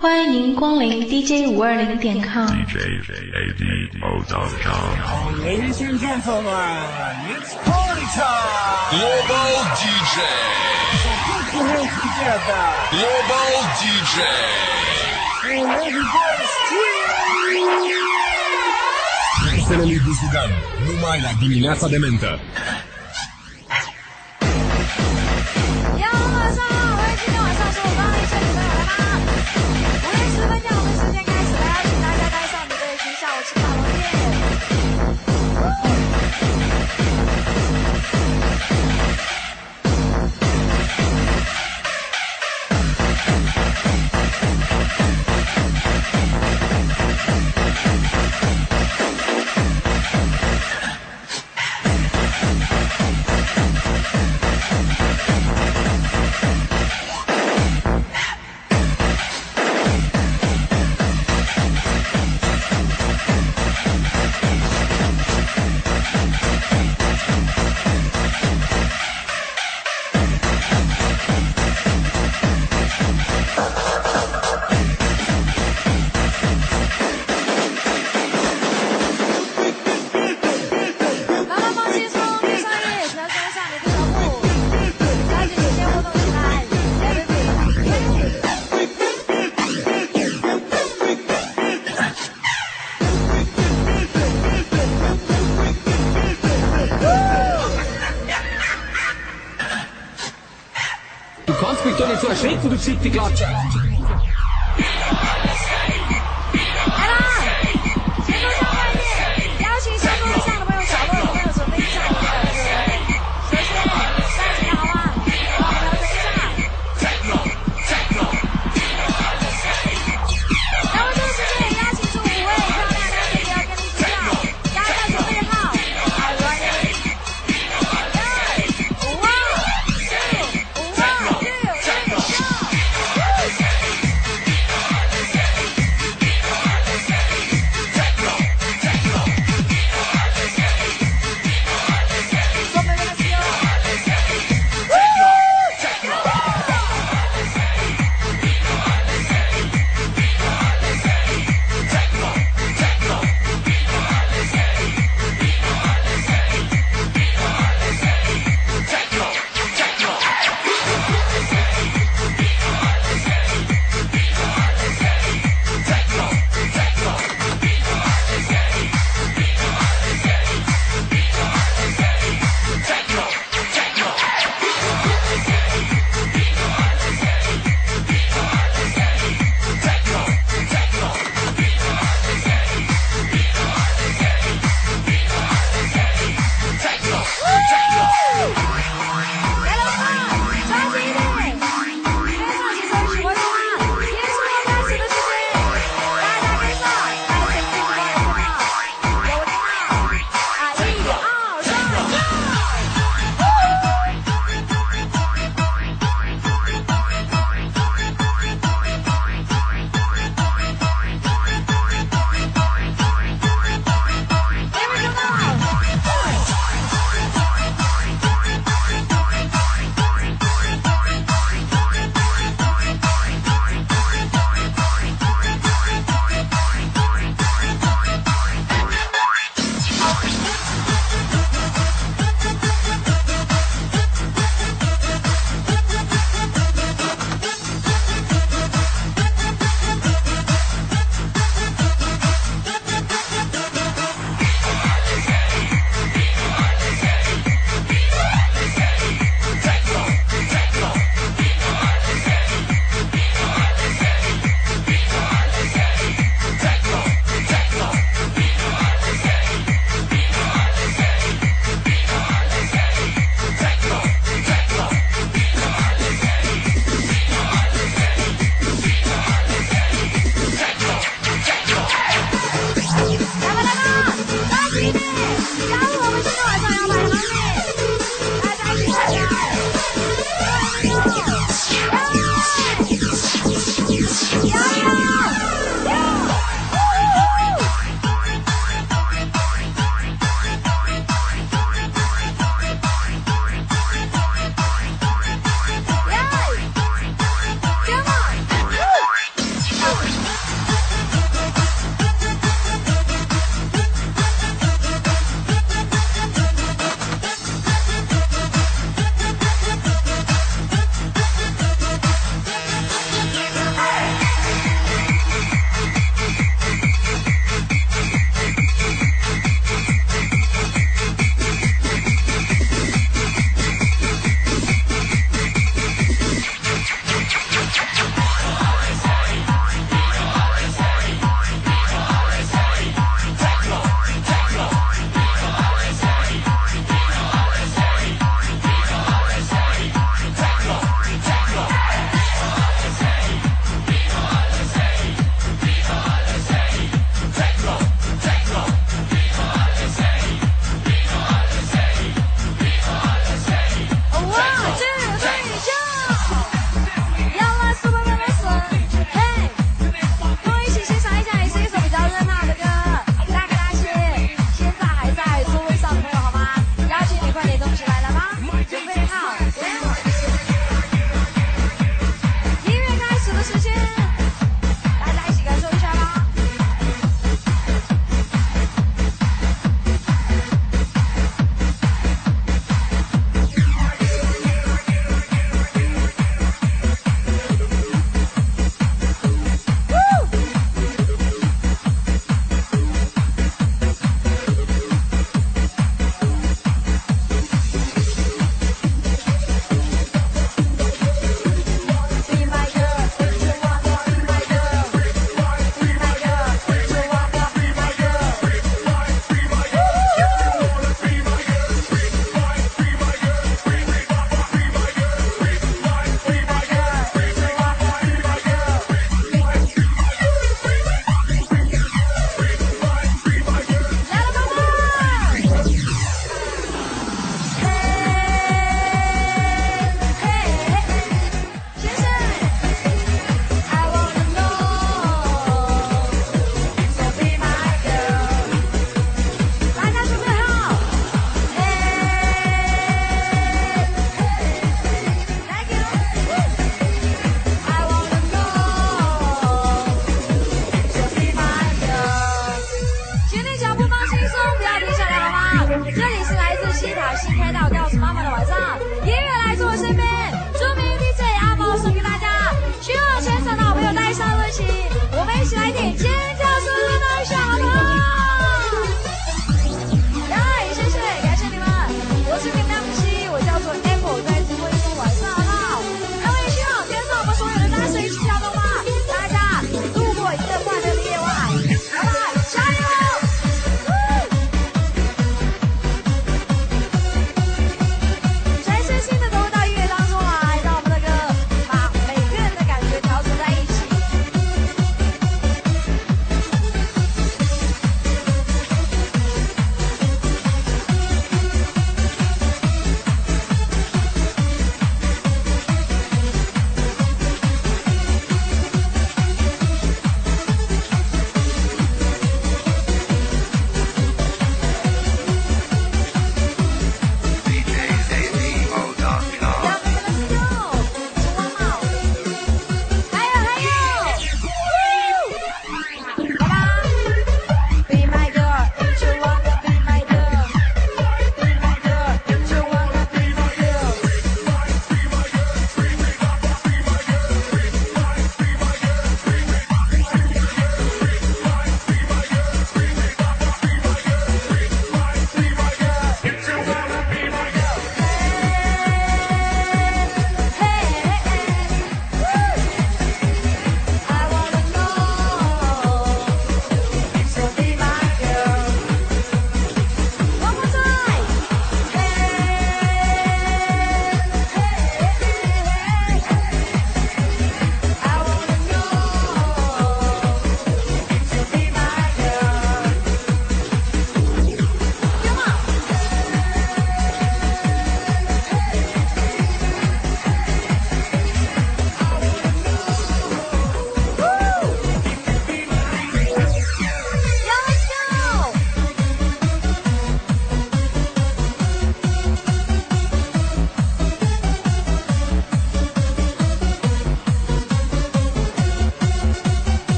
欢迎您光临 DJ 五二零点 com。Ladies and gentlemen, it's party time! Global DJ. Put your hands together Global DJ. and everybody scream! Piesele lui Buzugan, numai la dimineața de mentă. 呀，晚上好，欢迎今天晚上是我们的一千女朋友来啦！五点十分，钟我们时间开始，来请大家带上你的已经下午吃饱了耶。Vergleichsweise schlechten Geschichte gehabt.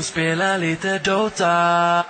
Och spelar lite Dota.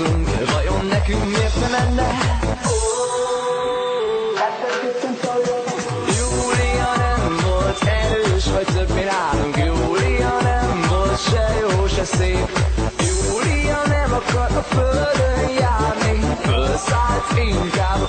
találkozunk Vajon nekünk miért nem menne? Júlia nem volt erős, vagy több mi nálunk. Júlia nem volt se jó, se szép. Júlia nem akar a földön járni. Fölszállt inkább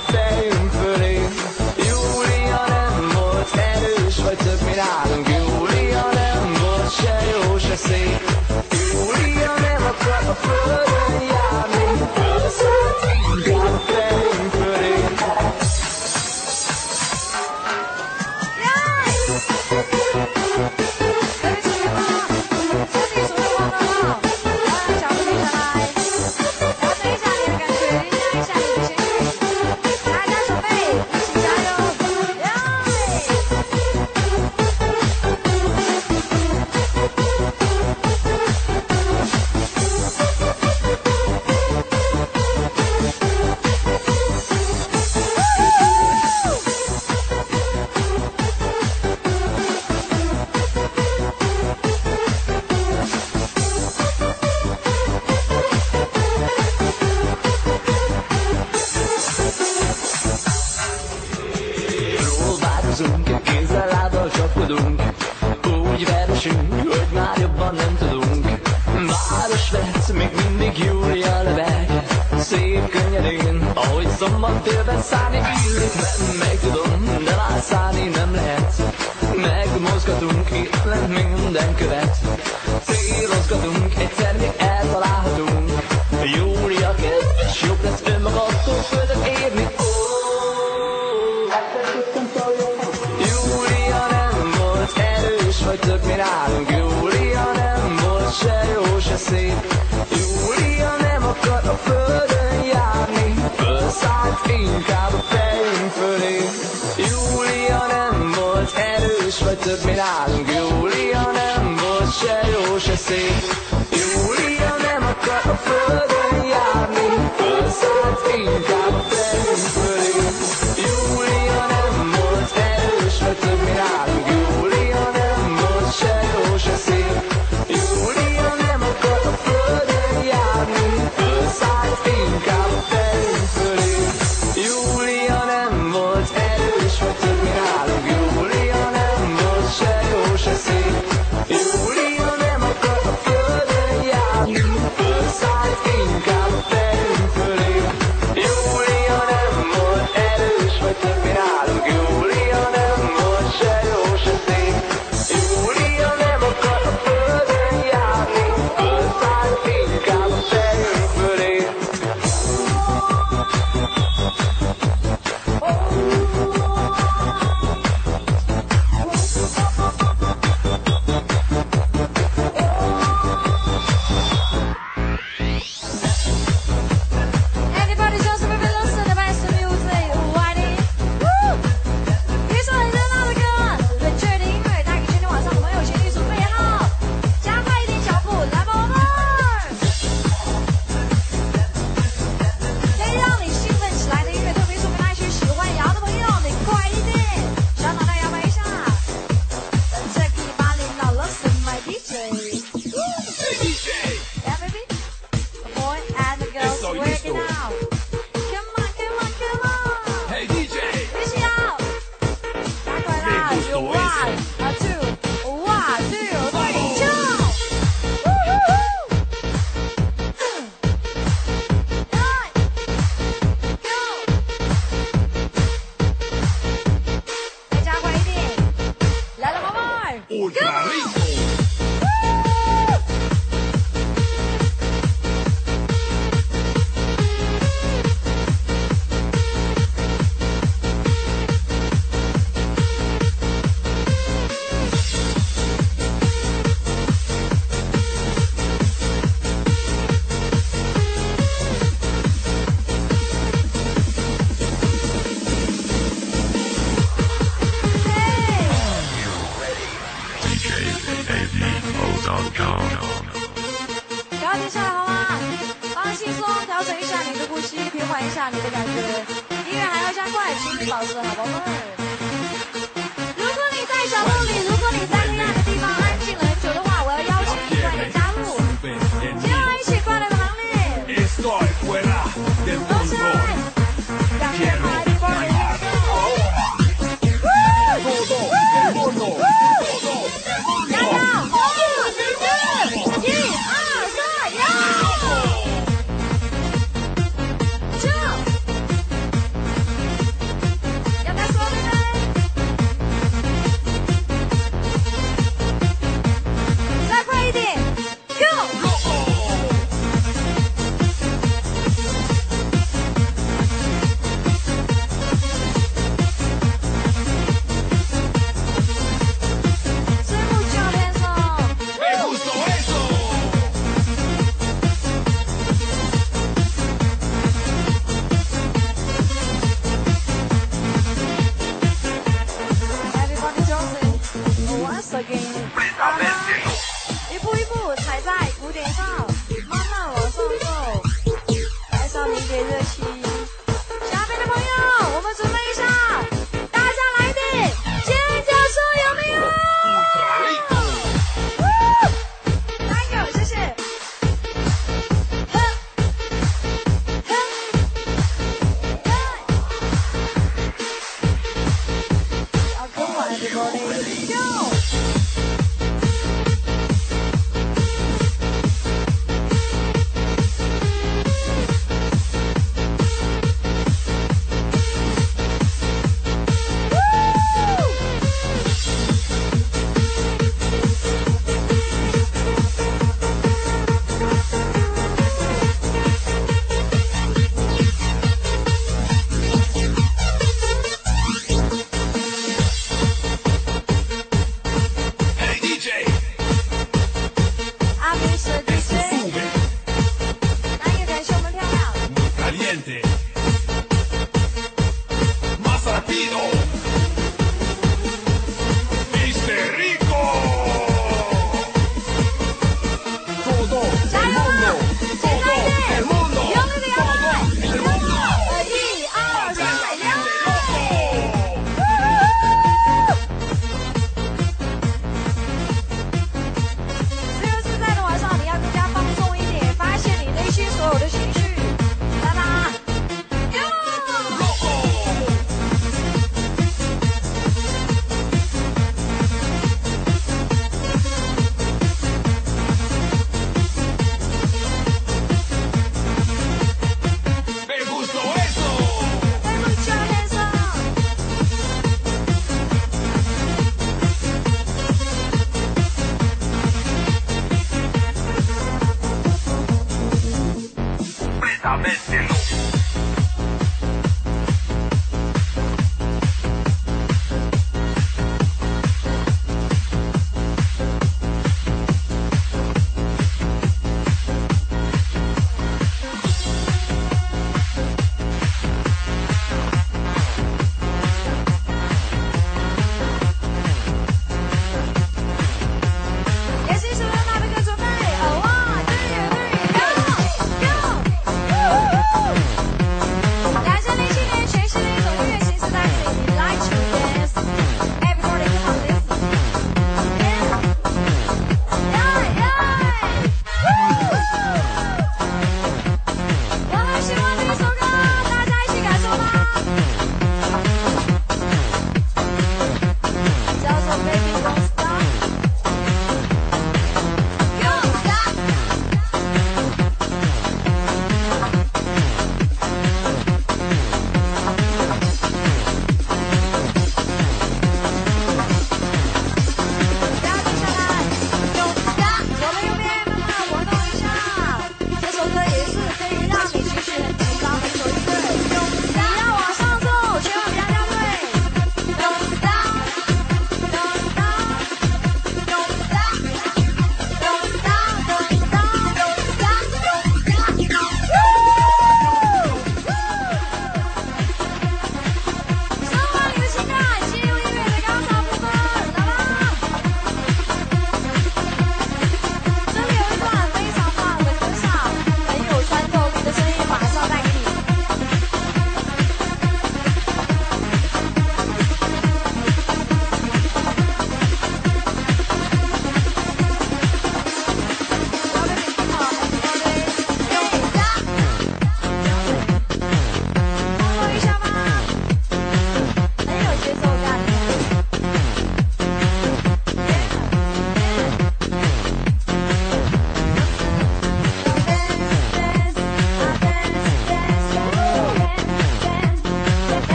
előbb mi nálunk Júlia nem volt se jó, se szép.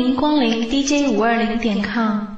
迎光临 DJ 五二零点 com。